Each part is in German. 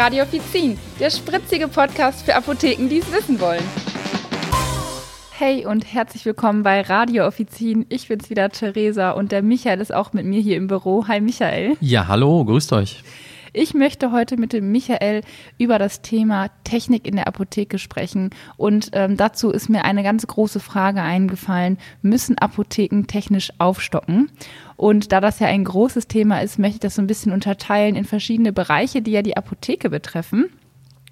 Radio Offizin, der spritzige Podcast für Apotheken, die es wissen wollen. Hey und herzlich willkommen bei Radio Offizin. Ich bin's wieder, Theresa, und der Michael ist auch mit mir hier im Büro. Hi Michael. Ja, hallo, grüßt euch. Ich möchte heute mit dem Michael über das Thema Technik in der Apotheke sprechen. Und ähm, dazu ist mir eine ganz große Frage eingefallen. Müssen Apotheken technisch aufstocken? Und da das ja ein großes Thema ist, möchte ich das so ein bisschen unterteilen in verschiedene Bereiche, die ja die Apotheke betreffen.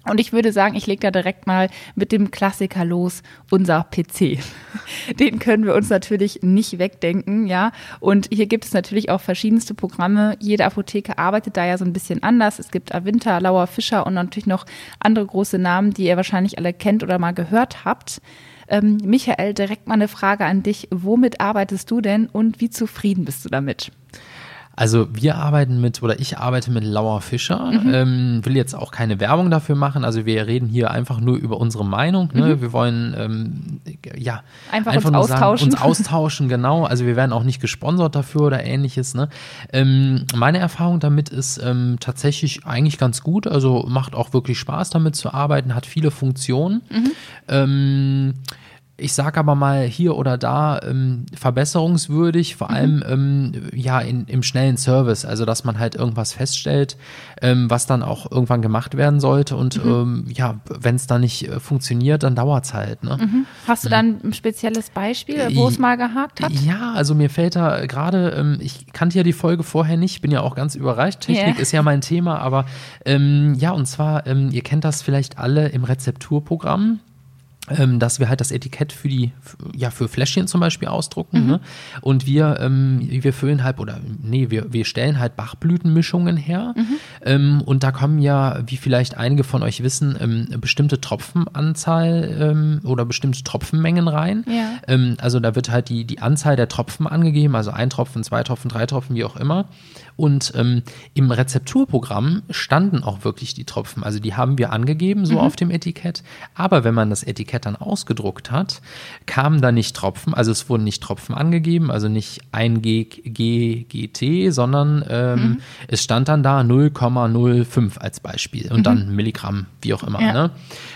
Und ich würde sagen, ich lege da direkt mal mit dem Klassiker los, unser PC. Den können wir uns natürlich nicht wegdenken, ja. Und hier gibt es natürlich auch verschiedenste Programme. Jede Apotheke arbeitet da ja so ein bisschen anders. Es gibt Avinta, Lauer, Fischer und natürlich noch andere große Namen, die ihr wahrscheinlich alle kennt oder mal gehört habt. Ähm, Michael, direkt mal eine Frage an dich. Womit arbeitest du denn und wie zufrieden bist du damit? Also wir arbeiten mit, oder ich arbeite mit Lauer Fischer, mhm. ähm, will jetzt auch keine Werbung dafür machen. Also wir reden hier einfach nur über unsere Meinung. Ne? Mhm. Wir wollen ähm, ja einfach, einfach uns austauschen. Sagen, uns austauschen, genau. Also wir werden auch nicht gesponsert dafür oder ähnliches. Ne? Ähm, meine Erfahrung damit ist ähm, tatsächlich eigentlich ganz gut. Also macht auch wirklich Spaß damit zu arbeiten, hat viele Funktionen. Mhm. Ähm, ich sage aber mal hier oder da ähm, verbesserungswürdig, vor mhm. allem ähm, ja in, im schnellen Service, also dass man halt irgendwas feststellt, ähm, was dann auch irgendwann gemacht werden sollte und mhm. Ähm, ja, wenn es dann nicht äh, funktioniert, dann dauert es halt. Ne? Mhm. Hast du dann ein spezielles Beispiel, wo es mal gehakt hat? Ja, also mir fällt da gerade, ähm, ich kannte ja die Folge vorher nicht, bin ja auch ganz überrascht. Technik yeah. ist ja mein Thema, aber ähm, ja, und zwar, ihr kennt das vielleicht alle im Rezepturprogramm ähm, dass wir halt das Etikett für die, ja, für Fläschchen zum Beispiel ausdrucken. Mhm. Ne? Und wir, ähm, wir füllen halt, oder nee, wir, wir stellen halt Bachblütenmischungen her. Mhm. Ähm, und da kommen ja, wie vielleicht einige von euch wissen, ähm, bestimmte Tropfenanzahl ähm, oder bestimmte Tropfenmengen rein. Ja. Ähm, also da wird halt die, die Anzahl der Tropfen angegeben, also ein Tropfen, zwei Tropfen, drei Tropfen, wie auch immer. Und ähm, im Rezepturprogramm standen auch wirklich die Tropfen. Also die haben wir angegeben, so mhm. auf dem Etikett. Aber wenn man das Etikett dann ausgedruckt hat, kamen da nicht Tropfen. Also es wurden nicht Tropfen angegeben, also nicht 1 G, G, GT, sondern ähm, mhm. es stand dann da 0,05 als Beispiel und mhm. dann Milligramm, wie auch immer. Ja. Ne?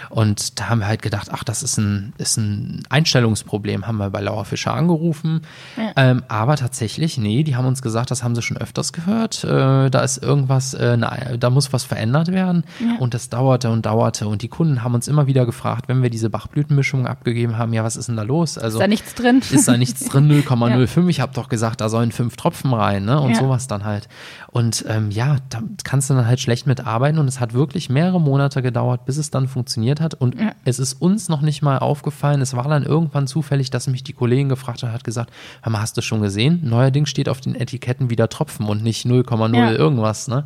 Und da haben wir halt gedacht, ach, das ist ein, ist ein Einstellungsproblem, haben wir bei Laura Fischer angerufen. Ja. Ähm, aber tatsächlich, nee, die haben uns gesagt, das haben sie schon öfters gehört. Äh, da ist irgendwas, äh, na, da muss was verändert werden. Ja. Und das dauerte und dauerte. Und die Kunden haben uns immer wieder gefragt, wenn wir diese Bachblütenmischung abgegeben haben, ja, was ist denn da los? Also, ist da nichts drin? Ist da nichts drin, 0,05. ja. Ich habe doch gesagt, da sollen fünf Tropfen rein, ne? Und sowas dann halt. Und ähm, ja, da kannst du dann halt schlecht mitarbeiten. Und es hat wirklich mehrere Monate gedauert, bis es dann funktioniert hat. Und ja. es ist uns noch nicht mal aufgefallen. Es war dann irgendwann zufällig, dass mich die Kollegin gefragt hat, hat gesagt, hast du schon gesehen? Neuerdings steht auf den Etiketten wieder Tropfen und nicht 0,0 ja. irgendwas. Ne?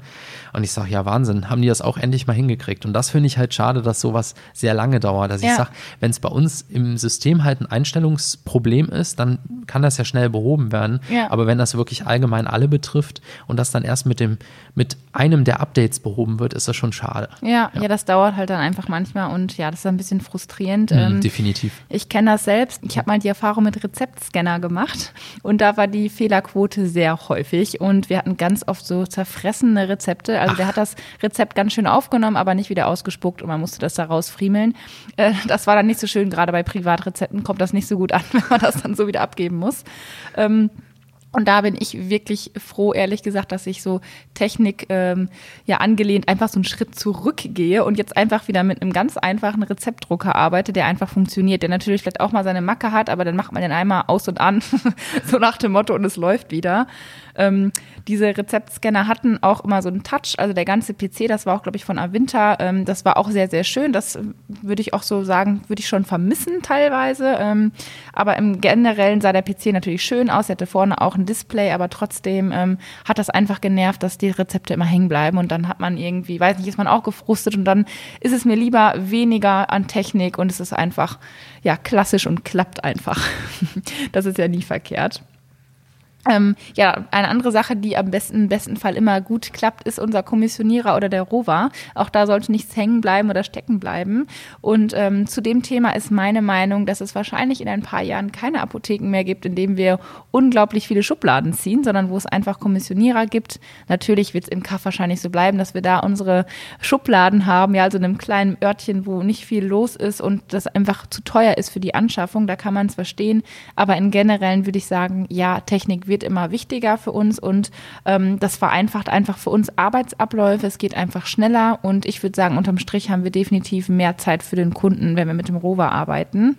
Und ich sage, ja, Wahnsinn, haben die das auch endlich mal hingekriegt. Und das finde ich halt schade, dass sowas sehr lange dauert. Also ja. ich sage, wenn es bei uns im System halt ein Einstellungsproblem ist, dann kann das ja schnell behoben werden. Aber wenn das wirklich allgemein alle betrifft und das dann erst mit dem, mit einem der Updates behoben wird, ist das schon schade. Ja, ja, das dauert halt dann einfach manchmal und ja, das ist ein bisschen frustrierend. Mhm, ähm, definitiv. Ich kenne das selbst. Ich habe mal die Erfahrung mit Rezeptscanner gemacht und da war die Fehlerquote sehr häufig und wir hatten ganz oft so zerfressene Rezepte. Also Ach. der hat das Rezept ganz schön aufgenommen, aber nicht wieder ausgespuckt und man musste das da rausfriemeln. Äh, das war dann nicht so schön. Gerade bei Privatrezepten kommt das nicht so gut an, wenn man das dann so wieder abgeben muss. Ähm, und da bin ich wirklich froh, ehrlich gesagt, dass ich so Technik ähm, ja angelehnt einfach so einen Schritt zurückgehe und jetzt einfach wieder mit einem ganz einfachen Rezeptdrucker arbeite, der einfach funktioniert, der natürlich vielleicht auch mal seine Macke hat, aber dann macht man den einmal aus und an, so nach dem Motto und es läuft wieder. Ähm, diese Rezeptscanner hatten auch immer so einen Touch, also der ganze PC, das war auch, glaube ich, von Avinta, ähm, das war auch sehr, sehr schön. Das würde ich auch so sagen, würde ich schon vermissen teilweise. Ähm, aber im Generellen sah der PC natürlich schön aus. Er hatte vorne auch ein Display, aber trotzdem ähm, hat das einfach genervt, dass die Rezepte immer hängen bleiben und dann hat man irgendwie, weiß nicht, ist man auch gefrustet und dann ist es mir lieber weniger an Technik und es ist einfach, ja, klassisch und klappt einfach. das ist ja nie verkehrt. Ähm, ja, eine andere Sache, die am besten, besten Fall immer gut klappt, ist unser Kommissionierer oder der Rover. Auch da sollte nichts hängen bleiben oder stecken bleiben. Und ähm, zu dem Thema ist meine Meinung, dass es wahrscheinlich in ein paar Jahren keine Apotheken mehr gibt, in denen wir unglaublich viele Schubladen ziehen, sondern wo es einfach Kommissionierer gibt. Natürlich wird es im Kaff wahrscheinlich so bleiben, dass wir da unsere Schubladen haben, ja, also in einem kleinen Örtchen, wo nicht viel los ist und das einfach zu teuer ist für die Anschaffung. Da kann man es verstehen. Aber in generellen würde ich sagen, ja, Technik wird wird immer wichtiger für uns und ähm, das vereinfacht einfach für uns Arbeitsabläufe. Es geht einfach schneller und ich würde sagen, unterm Strich haben wir definitiv mehr Zeit für den Kunden, wenn wir mit dem Rover arbeiten.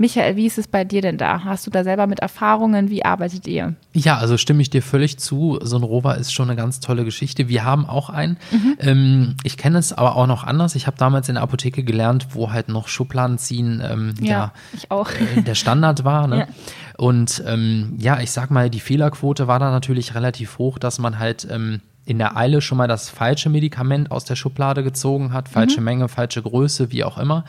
Michael, wie ist es bei dir denn da? Hast du da selber mit Erfahrungen? Wie arbeitet ihr? Ja, also stimme ich dir völlig zu. So ein Rover ist schon eine ganz tolle Geschichte. Wir haben auch einen. Mhm. Ähm, ich kenne es aber auch noch anders. Ich habe damals in der Apotheke gelernt, wo halt noch Schubladen ziehen ähm, ja, ja, ich auch. Äh, der Standard war. Ne? Ja. Und ähm, ja, ich sag mal, die Fehlerquote war da natürlich relativ hoch, dass man halt ähm, in der Eile schon mal das falsche Medikament aus der Schublade gezogen hat, falsche mhm. Menge, falsche Größe, wie auch immer,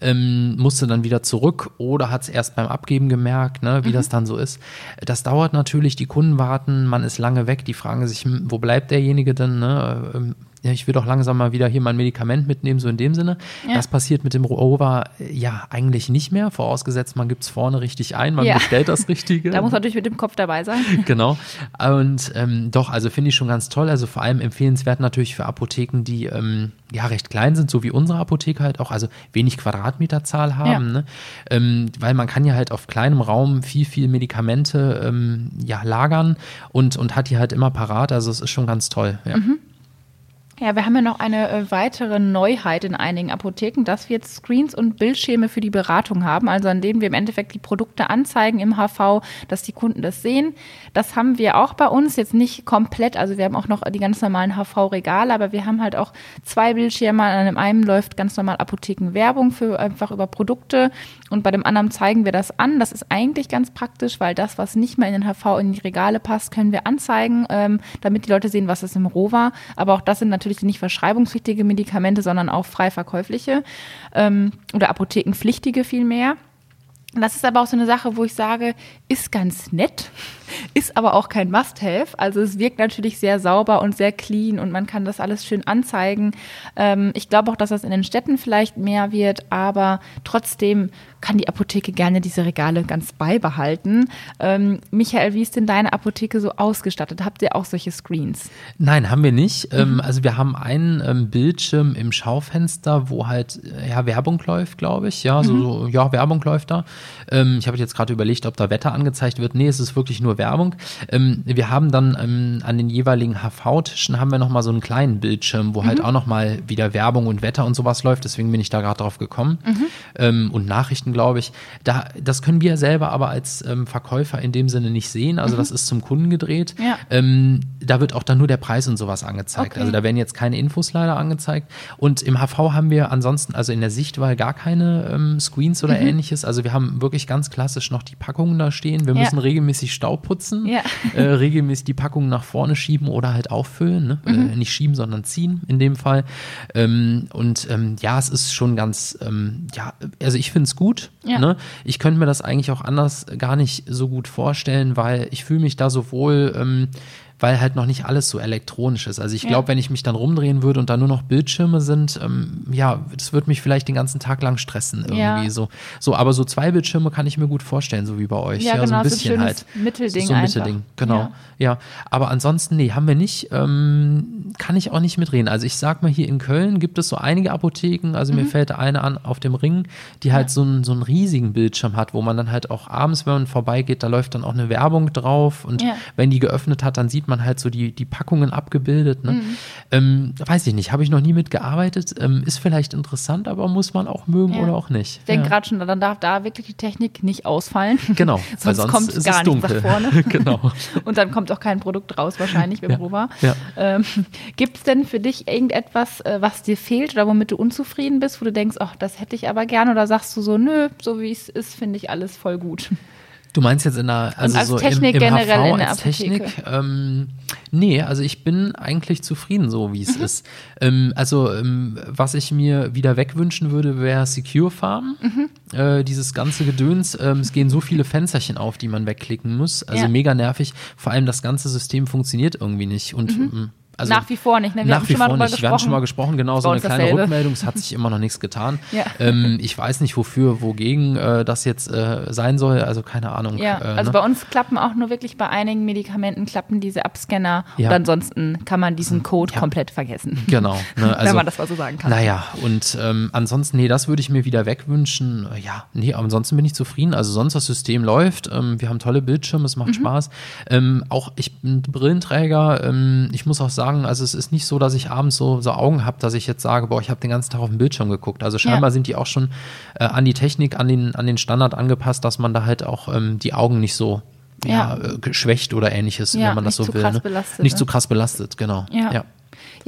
ähm, musste dann wieder zurück oder hat es erst beim Abgeben gemerkt, ne, wie mhm. das dann so ist. Das dauert natürlich, die Kunden warten, man ist lange weg, die fragen sich, hm, wo bleibt derjenige denn? Ne? Ja, ich will doch langsam mal wieder hier mein Medikament mitnehmen, so in dem Sinne. Ja. Das passiert mit dem Rover ja eigentlich nicht mehr, vorausgesetzt, man gibt es vorne richtig ein, man ja. bestellt das Richtige. da muss man natürlich mit dem Kopf dabei sein. genau. Und ähm, doch, also finde ich schon ganz toll. Also vor allem empfehlenswert natürlich für Apotheken, die ähm, ja recht klein sind, so wie unsere Apotheke halt auch, also wenig Quadratmeterzahl haben, ja. ne? ähm, weil man kann ja halt auf kleinem Raum viel, viel Medikamente ähm, ja, lagern und, und hat die halt immer parat. Also es ist schon ganz toll. Ja. Mhm. Ja, wir haben ja noch eine äh, weitere Neuheit in einigen Apotheken, dass wir jetzt Screens und Bildschirme für die Beratung haben, also an denen wir im Endeffekt die Produkte anzeigen im HV, dass die Kunden das sehen. Das haben wir auch bei uns, jetzt nicht komplett, also wir haben auch noch die ganz normalen HV-Regale, aber wir haben halt auch zwei Bildschirme. An dem einen läuft ganz normal Apothekenwerbung für einfach über Produkte und bei dem anderen zeigen wir das an. Das ist eigentlich ganz praktisch, weil das, was nicht mehr in den HV in die Regale passt, können wir anzeigen, ähm, damit die Leute sehen, was ist im Roh war. Aber auch das sind natürlich nicht verschreibungspflichtige Medikamente, sondern auch frei verkäufliche ähm, oder apothekenpflichtige vielmehr. Das ist aber auch so eine Sache, wo ich sage, ist ganz nett, ist aber auch kein Must-Have. Also es wirkt natürlich sehr sauber und sehr clean und man kann das alles schön anzeigen. Ähm, ich glaube auch, dass das in den Städten vielleicht mehr wird, aber trotzdem kann die Apotheke gerne diese Regale ganz beibehalten. Ähm, Michael, wie ist denn deine Apotheke so ausgestattet? Habt ihr auch solche Screens? Nein, haben wir nicht. Ähm, mhm. also wir haben einen Bildschirm im Schaufenster, wo halt äh, ja, Werbung läuft, glaube ich. Ja, mhm. so, so, ja, Werbung läuft da. Ähm, ich habe jetzt gerade überlegt, ob da Wetter angezeigt wird. Nee, es ist wirklich nur Werbung. Ähm, wir haben dann ähm, an den jeweiligen HV-Tischen haben wir nochmal so einen kleinen Bildschirm, wo halt mhm. halt auch nochmal wieder Werbung und Wetter und sowas läuft. Deswegen bin ich da gerade drauf gekommen. Mhm. und Nachrichten glaube ich. Da, das können wir selber aber als ähm, Verkäufer in dem Sinne nicht sehen. Also mhm. das ist zum Kunden gedreht. Ja. Ähm, da wird auch dann nur der Preis und sowas angezeigt. Okay. Also da werden jetzt keine Infos leider angezeigt. Und im HV haben wir ansonsten, also in der Sichtwahl gar keine ähm, Screens oder mhm. ähnliches. Also wir haben wirklich ganz klassisch noch die Packungen da stehen. Wir ja. müssen regelmäßig Staub putzen, ja. äh, regelmäßig die Packungen nach vorne schieben oder halt auffüllen. Ne? Mhm. Äh, nicht schieben, sondern ziehen in dem Fall. Ähm, und ähm, ja, es ist schon ganz, ähm, ja, also ich finde es gut. Ja. Ne? Ich könnte mir das eigentlich auch anders gar nicht so gut vorstellen, weil ich fühle mich da sowohl ähm, weil halt noch nicht alles so elektronisch ist. Also ich glaube, ja. wenn ich mich dann rumdrehen würde und da nur noch Bildschirme sind, ähm, ja, das würde mich vielleicht den ganzen Tag lang stressen irgendwie ja. so. So, aber so zwei Bildschirme kann ich mir gut vorstellen, so wie bei euch. Ja, ja genau, so ein bisschen so ein halt. Mittelding. So ein Mittelding, genau. Ja. ja. Aber ansonsten, nee, haben wir nicht. Ähm, kann ich auch nicht mitreden. Also ich sag mal, hier in Köln gibt es so einige Apotheken, also mhm. mir fällt eine an auf dem Ring, die halt so, einen, so einen riesigen Bildschirm hat, wo man dann halt auch abends, wenn man vorbeigeht, da läuft dann auch eine Werbung drauf und wenn die geöffnet hat, dann sieht man halt so die, die Packungen abgebildet. Ne? Mhm. Ähm, weiß ich nicht, habe ich noch nie mitgearbeitet. Ähm, ist vielleicht interessant, aber muss man auch mögen ja. oder auch nicht. Ich denke ja. gerade schon, dann darf da wirklich die Technik nicht ausfallen. Genau, sonst, weil sonst kommt ist gar es dunkel. nach vorne. genau. Und dann kommt auch kein Produkt raus wahrscheinlich beim ja. Rover. Ja. Ähm, Gibt es denn für dich irgendetwas, äh, was dir fehlt oder womit du unzufrieden bist, wo du denkst, ach, das hätte ich aber gerne oder sagst du so, nö, so wie es ist, finde ich alles voll gut? Du meinst jetzt in der, also als so Technik im, im generell HV in der als? Technik? Ähm, nee, also ich bin eigentlich zufrieden so, wie es ist. Ähm, also ähm, was ich mir wieder wegwünschen würde, wäre Secure Farm. Äh, dieses ganze Gedöns. Ähm, es gehen so viele Fensterchen auf, die man wegklicken muss. Also Ja. mega nervig. Vor allem das ganze System funktioniert irgendwie nicht. Und ähm, also Nach wie vor nicht, ne? Wir nach haben wie schon mal vor nicht. Wir hatten schon mal gesprochen. gesprochen, genau so eine kleine dasselbe. Rückmeldung. Es hat sich immer noch nichts getan. Ja. Ähm, ich weiß nicht, wofür, wogegen äh, das jetzt äh, sein soll. Also keine Ahnung. Ja, äh, also ne? bei uns klappen auch nur wirklich bei einigen Medikamenten klappen diese Abscanner Ja. und ansonsten kann man diesen Code Ja. komplett vergessen. Genau. Ne, also, wenn man das mal so sagen kann. Naja, und ähm, ansonsten, nee, das würde ich mir wieder wegwünschen. Ja, nee, ansonsten bin ich zufrieden. Also sonst das System läuft. Ähm, wir haben tolle Bildschirme, es macht Mhm. Spaß. Ähm, auch ich bin Brillenträger. Ähm, ich muss auch sagen, also es ist nicht so, dass ich abends so, so Augen habe, dass ich jetzt sage, boah, ich habe den ganzen Tag auf den Bildschirm geguckt. Also scheinbar Ja. sind die auch schon äh, an die Technik, an den, an den Standard angepasst, dass man da halt auch ähm, die Augen nicht so ja. Ja. äh, geschwächt oder ähnliches, Ja, wenn man das nicht so zu will. krass ne? belastet, Nicht ne? zu krass belastet, genau. Ja. ja.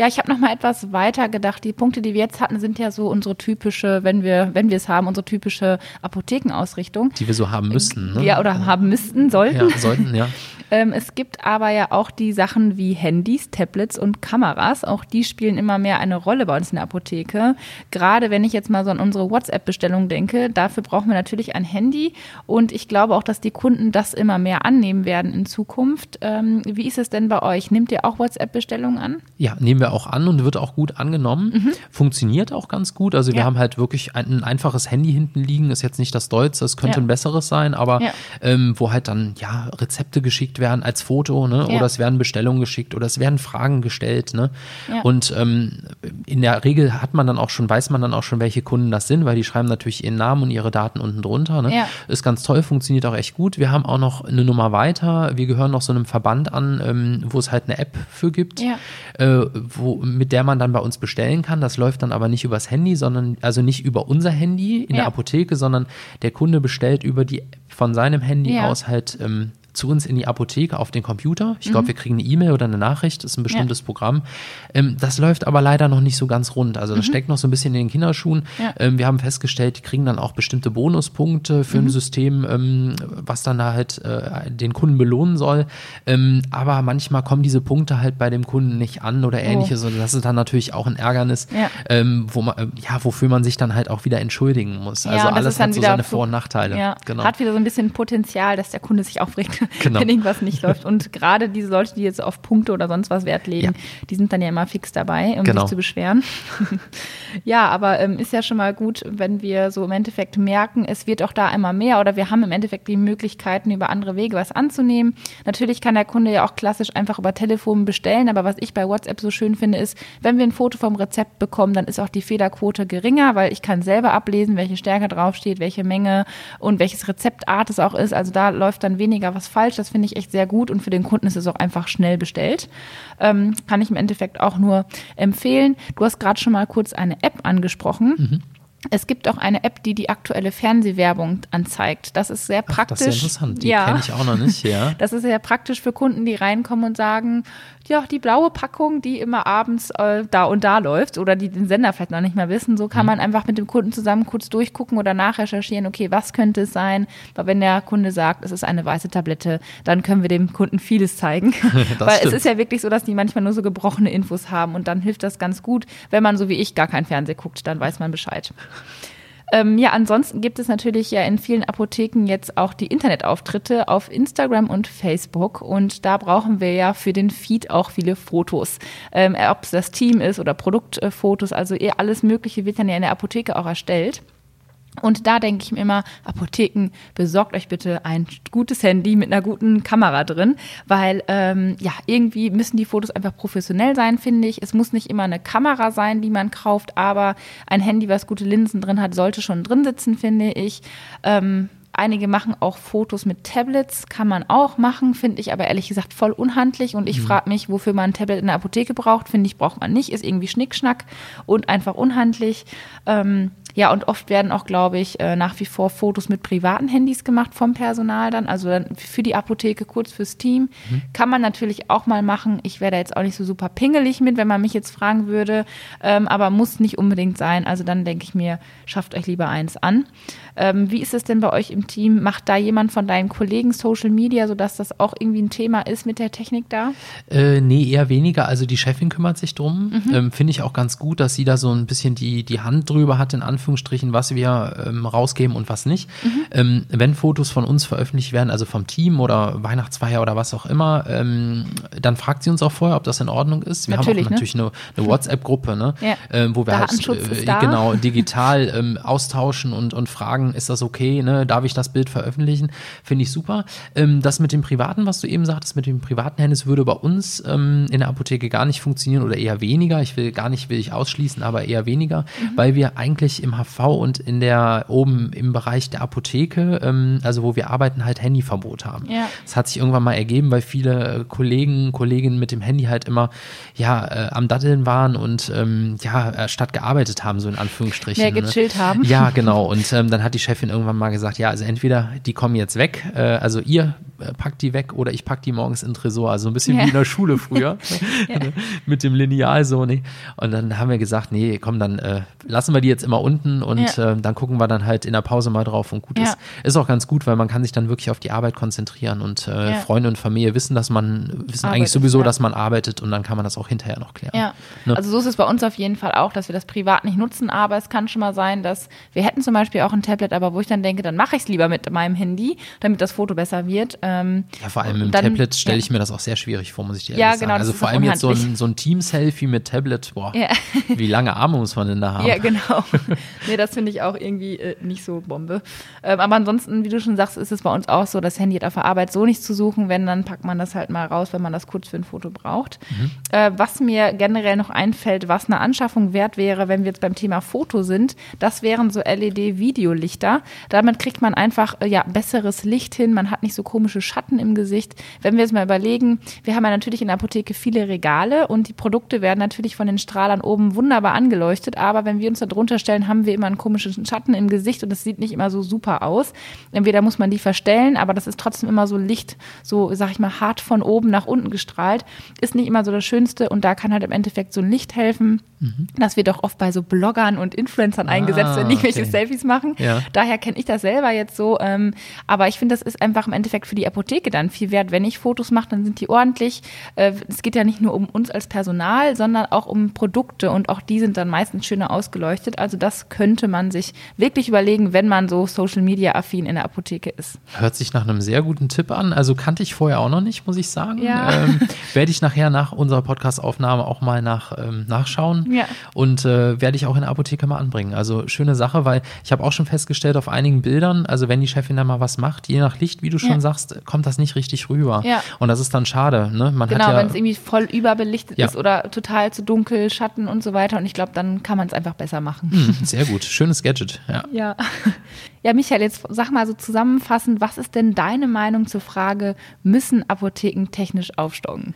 Ich habe noch mal etwas weiter gedacht. Die Punkte, die wir jetzt hatten, sind ja so unsere typische, wenn wir, wenn wir es haben, unsere typische Apothekenausrichtung. Die wir so haben müssen. Ne? Ja, oder haben müssten, sollten. Ja, sollten, ja. Ähm, es gibt aber ja auch die Sachen wie Handys, Tablets und Kameras. Auch die spielen immer mehr eine Rolle bei uns in der Apotheke. Gerade wenn ich jetzt mal so an unsere WhatsApp-Bestellung denke, dafür brauchen wir natürlich ein Handy. Und ich glaube auch, dass die Kunden das immer mehr annehmen werden in Zukunft. Ähm, wie ist es denn bei euch? Nehmt ihr auch WhatsApp-Bestellungen an? Ja, nehmen wir auch an und wird auch gut angenommen. Funktioniert auch ganz gut. Also wir Mhm. Ja. haben halt wirklich ein, ein einfaches Handy hinten liegen, ist jetzt nicht das Deutsche, es könnte Ja. ein besseres sein, aber Ja. ähm, wo halt dann ja Rezepte geschickt werden als Foto, ne? Ja. Oder es werden Bestellungen geschickt oder es werden Fragen gestellt, ne? Ja. Und ähm, in der Regel hat man dann auch schon, weiß man dann auch schon, welche Kunden das sind, weil die schreiben natürlich ihren Namen und ihre Daten unten drunter. Ne? Ja. Ist ganz toll, funktioniert auch echt gut. Wir haben auch noch eine Nummer weiter. Wir gehören noch so einem Verband an, ähm, wo es halt eine App für gibt, Ja. äh, wo, mit der man dann bei uns bestellen kann. Das läuft dann aber nicht übers Handy, sondern also nicht über unser Handy in der. Apotheke, sondern der Kunde bestellt über die App von seinem Handy aus halt ähm, zu uns in die Apotheke auf den Computer. Ich Mhm. glaube, wir kriegen eine E-Mail oder eine Nachricht, das ist ein bestimmtes Programm. Ähm, das läuft aber leider noch nicht so ganz rund. Also das steckt noch so ein bisschen in den Kinderschuhen. Mhm. Ja. Ähm, wir haben festgestellt, die kriegen dann auch bestimmte Bonuspunkte für Mhm. ein System, ähm, was dann da halt äh, den Kunden belohnen soll. Ähm, aber manchmal kommen diese Punkte halt bei dem Kunden nicht an oder ähnliches. Und das ist dann natürlich auch ein Ärgernis, Oh. Ja. ähm, wo man, äh, ja, wofür man sich dann halt auch wieder entschuldigen muss. Also alles hat so seine Vor- und Nachteile. Ja, genau. hat wieder so ein bisschen Potenzial, dass der Kunde sich aufregt, Genau. wenn irgendwas nicht läuft. Und gerade diese Leute, die jetzt auf Punkte oder sonst was Wert legen, Ja. die sind dann ja immer fix dabei, um Genau. sich zu beschweren. ja, aber ähm, ist ja schon mal gut, wenn wir so im Endeffekt merken, es wird auch da immer mehr oder wir haben im Endeffekt die Möglichkeiten, über andere Wege was anzunehmen. Natürlich kann der Kunde ja auch klassisch einfach über Telefon bestellen, aber was ich bei WhatsApp so schön finde, ist, wenn wir ein Foto vom Rezept bekommen, dann ist auch die Fehlerquote geringer, weil ich kann selber ablesen, welche Stärke draufsteht, welche Menge und welches Rezeptart es auch ist. Also da läuft dann weniger was falsch. Das finde ich echt sehr gut und für den Kunden ist es auch einfach schnell bestellt. Ähm, kann ich im Endeffekt auch nur empfehlen. Du hast gerade schon mal kurz eine App angesprochen. Mhm. Es gibt auch eine App, die die aktuelle Fernsehwerbung anzeigt. Das ist sehr Ach, praktisch. das ist ja interessant. Die ja. kenne ich auch noch nicht, ja. Das ist sehr praktisch für Kunden, die reinkommen und sagen, ja, die blaue Packung, die immer abends äh, da und da läuft oder die den Sender vielleicht noch nicht mehr wissen, so kann man einfach mit dem Kunden zusammen kurz durchgucken oder nachrecherchieren, okay, was könnte es sein? Weil wenn der Kunde sagt, es ist eine weiße Tablette, dann können wir dem Kunden vieles zeigen. Weil es stimmt. ist ja wirklich so, dass die manchmal nur so gebrochene Infos haben und dann hilft das ganz gut. Wenn man so wie ich gar kein Fernsehen guckt, dann weiß man Bescheid. Ähm, ja, ansonsten gibt es natürlich ja in vielen Apotheken jetzt auch die Internetauftritte auf Instagram und Facebook und da brauchen wir ja für den Feed auch viele Fotos. Ähm, Ob es das Team ist oder Produktfotos, also eh alles Mögliche wird dann ja in der Apotheke auch erstellt. Und da denke ich mir immer, Apotheken, besorgt euch bitte ein gutes Handy mit einer guten Kamera drin, weil ähm, ja, irgendwie müssen die Fotos einfach professionell sein, finde ich. Es muss nicht immer eine Kamera sein, die man kauft, aber ein Handy, was gute Linsen drin hat, sollte schon drin sitzen, finde ich. Ähm, Einige machen auch Fotos mit Tablets, kann man auch machen, finde ich aber ehrlich gesagt voll unhandlich. Und ich frage mich, wofür man ein Tablet in der Apotheke braucht. Finde ich, braucht man nicht, ist irgendwie Schnickschnack und einfach unhandlich. Ähm, Ja, und oft werden auch, glaube ich, äh, nach wie vor Fotos mit privaten Handys gemacht vom Personal dann, also dann für die Apotheke, kurz fürs Team. Mhm. Kann man natürlich auch mal machen. Ich wäre da jetzt auch nicht so super pingelig mit, wenn man mich jetzt fragen würde, ähm, aber muss nicht unbedingt sein. Also dann denke ich mir, schafft euch lieber eins an. Ähm, wie ist es denn bei euch im Team? Macht da jemand von deinen Kollegen Social Media, sodass das auch irgendwie ein Thema ist mit der Technik da? Äh, nee, eher weniger. Also die Chefin kümmert sich drum. Mhm. Ähm, Finde ich auch ganz gut, dass sie da so ein bisschen die, die Hand drüber hat, in Anführungsstrichen, was wir ähm, rausgeben und was nicht. Mhm. Ähm, wenn Fotos von uns veröffentlicht werden, also vom Team oder Weihnachtsfeier oder was auch immer, ähm, dann fragt sie uns auch vorher, ob das in Ordnung ist. Wir natürlich, haben auch natürlich ne? eine, eine WhatsApp-Gruppe, ne? Ja. Ähm, wo wir halt äh, genau digital ähm, austauschen und, und fragen, ist das okay, ne? darf ich das Bild veröffentlichen? Finde ich super. Ähm, das mit dem Privaten, was du eben sagtest, mit dem privaten Handys würde bei uns in der Apotheke gar nicht funktionieren oder eher weniger. Ich will gar nicht, will ich ausschließen, aber eher weniger, mhm. weil wir eigentlich im HV und in der oben im Bereich der Apotheke, ähm, also wo wir arbeiten, halt Handyverbot haben. Ja. Das hat sich irgendwann mal ergeben, weil viele Kollegen, Kolleginnen mit dem Handy halt immer ja äh, am Datteln waren und ähm, ja äh, statt gearbeitet haben, so in Anführungsstrichen. Mehr ne? gechillt ne? haben. Ja, genau. Und ähm, dann hat die Chefin irgendwann mal gesagt, ja, also entweder die kommen jetzt weg, äh, also ihr äh, packt die weg oder ich pack die morgens in den Tresor. Also ein bisschen ja. wie in der Schule früher. ja. Mit dem Lineal so, nee. Und dann haben wir gesagt, nee, komm, dann äh, lassen wir die jetzt immer unten und ja. äh, dann gucken wir dann halt in der Pause mal drauf und gut ist. Ist auch ganz gut, weil man kann sich dann wirklich auf die Arbeit konzentrieren und äh, Freunde und Familie wissen, dass man, wissen Arbeit eigentlich sowieso, dass man arbeitet und dann kann man das auch hinterher noch klären. Ja. Ne? Also so ist es bei uns auf jeden Fall auch, dass wir das privat nicht nutzen, aber es kann schon mal sein, dass wir hätten zum Beispiel auch ein Tablet, aber wo ich dann denke, dann mache ich es lieber mit meinem Handy, damit das Foto besser wird. Ähm, ja, vor allem im dann, Tablet stelle ich mir das auch sehr schwierig vor, muss ich dir ehrlich ja, genau, sagen. Also vor allem jetzt so ein, so ein Team-Selfie mit Tablet, boah, ja. wie lange Arme muss man denn da haben? Ja, genau. nee, das finde ich auch irgendwie äh, nicht so Bombe. Ähm, aber ansonsten, wie du schon sagst, ist es bei uns auch so, das Handy hat auf der Arbeit so nicht zu suchen. Wenn, dann packt man das halt mal raus, wenn man das kurz für ein Foto braucht. Mhm. Äh, was mir generell noch einfällt, was eine Anschaffung wert wäre, wenn wir jetzt beim Thema Foto sind, das wären so LED-Videolichter. Damit kriegt man einfach äh, ja, besseres Licht hin, man hat nicht so komische Schatten im Gesicht. Wenn wir jetzt mal überlegen, wir haben ja natürlich in der Apotheke viele Regale und die Produkte werden natürlich von den Strahlern oben wunderbar angeleuchtet, aber wenn wir uns da drunter stellen, haben wir immer einen komischen Schatten im Gesicht und es sieht nicht immer so super aus. Entweder muss man die verstellen, aber das ist trotzdem immer so Licht, so sag ich mal, hart von oben nach unten gestrahlt. Ist nicht immer so das Schönste und da kann halt im Endeffekt so ein Licht helfen. Mhm. Das wird auch oft bei so Bloggern und Influencern eingesetzt, ah, wenn die irgendwelche okay. Selfies machen. Ja. Daher kenne ich das selber jetzt so. Ähm, aber ich finde, das ist einfach im Endeffekt für die Apotheke dann viel wert. Wenn ich Fotos mache, dann sind die ordentlich. Äh, es geht ja nicht nur um uns als Personal, sondern auch um Produkte und auch die sind dann meistens schöner ausgeleuchtet. Also das könnte man sich wirklich überlegen, wenn man so Social Media affin in der Apotheke ist. Hört sich nach einem sehr guten Tipp an. Also kannte ich vorher auch noch nicht, muss ich sagen. Ja. Ähm, Werde ich nachher nach unserer Podcast-Aufnahme auch mal nach, ähm, nachschauen. Ja. Und äh, werde ich auch in der Apotheke mal anbringen. Also schöne Sache, weil ich habe auch schon festgestellt auf einigen Bildern, also wenn die Chefin da mal was macht, je nach Licht, wie du schon ja. sagst, kommt das nicht richtig rüber. Ja. Und das ist dann schade. Ne? Man genau, ja, wenn es irgendwie voll überbelichtet ja. ist oder total zu dunkel, Schatten und so weiter. Und ich glaube, dann kann man es einfach besser machen. Hm, sehr gut. Schönes Gadget. Ja. Ja. Michael, jetzt sag mal so zusammenfassend, was ist denn deine Meinung zur Frage, müssen Apotheken technisch aufstocken?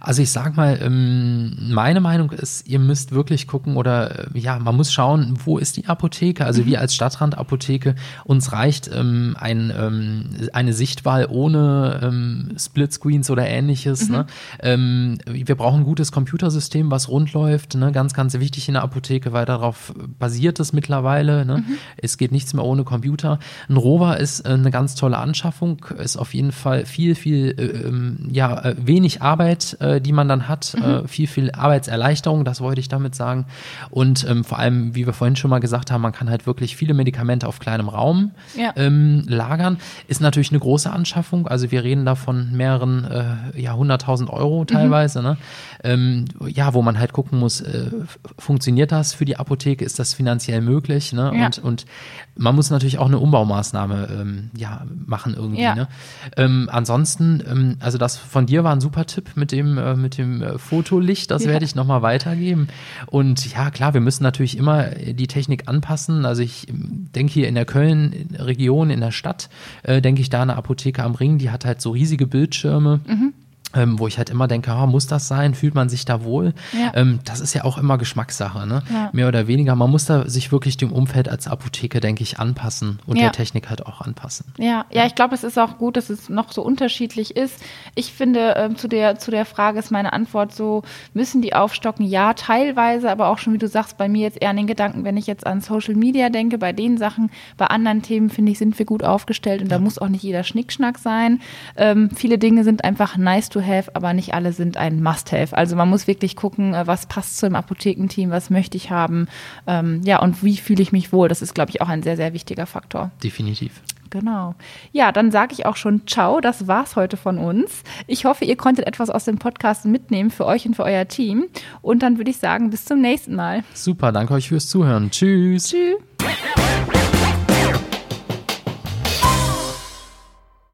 Also ich sag mal, ähm, meine Meinung ist, ihr müsst wirklich gucken oder äh, ja, man muss schauen, wo ist die Apotheke? Also mhm. wir als Stadtrandapotheke, uns reicht ähm, ein, ähm, eine Sichtwahl ohne ähm, Splitscreens oder ähnliches. Mhm. Ne? Ähm, wir brauchen ein gutes Computersystem, was rund läuft. Ne? Ganz, ganz wichtig in der Apotheke, weil darauf basiert es mittlerweile. Ne? Mhm. Es geht nichts mehr ohne Computer. Computer. Ein Rover ist äh, eine ganz tolle Anschaffung, ist auf jeden Fall viel, viel, äh, ähm, ja, äh, wenig Arbeit, äh, die man dann hat, mhm. Äh, viel, viel Arbeitserleichterung, das wollte ich damit sagen. Und ähm, vor allem, wie wir vorhin schon mal gesagt haben, man kann halt wirklich viele Medikamente auf kleinem Raum ja. ähm, lagern. Ist natürlich eine große Anschaffung, also wir reden da von mehreren, äh, ja, 100.000 Euro teilweise, mhm. ne? ähm, ja, wo man halt gucken muss, funktioniert das für die Apotheke, ist das finanziell möglich, ne? Ja. Und, und man muss natürlich auch eine Umbaumaßnahme ähm, ja, machen irgendwie. Ja. Ne? Ähm, ansonsten, ähm, also das von dir war ein super Tipp mit dem, äh, mit dem äh, Fotolicht, das ja. werde ich nochmal weitergeben. Und ja, klar, wir müssen natürlich immer die Technik anpassen. Also ich ähm, denke hier in der Köln-Region, in der Stadt, äh, denke ich da eine Apotheke am Ring, die hat halt so riesige Bildschirme. Mhm ähm, wo ich halt immer denke, oh, muss das sein? Fühlt man sich da wohl? Ja. Ähm, das ist ja auch immer Geschmackssache, ne? Ja. Mehr oder weniger. Man muss da sich wirklich dem Umfeld als Apotheke, denke ich, anpassen und Ja. der Technik halt auch anpassen. Ja, ja, ich glaube, es ist auch gut, dass es noch so unterschiedlich ist. Ich finde, ähm, zu, der, zu der Frage ist meine Antwort so, müssen die aufstocken? Ja, teilweise, aber auch schon, wie du sagst, bei mir jetzt eher an den Gedanken, wenn ich jetzt an Social Media denke, bei den Sachen, bei anderen Themen, finde ich, sind wir gut aufgestellt und da muss auch nicht jeder Schnickschnack sein. Ähm, viele Dinge sind einfach nice to have, aber nicht alle sind ein Must-have. Also man muss wirklich gucken, äh, was passt zu dem Apothekenteam, was möchte ich haben, ähm, ja, und wie fühle ich mich wohl. Das ist, glaube ich, auch ein sehr, sehr wichtiger Faktor. Definitiv. Genau. Ja, dann sage ich auch schon Ciao. Das war's heute von uns. Ich hoffe, ihr konntet etwas aus dem Podcast mitnehmen für euch und für euer Team. Und dann würde ich sagen, bis zum nächsten Mal. Super, danke euch fürs Zuhören. Tschüss. Tschüss.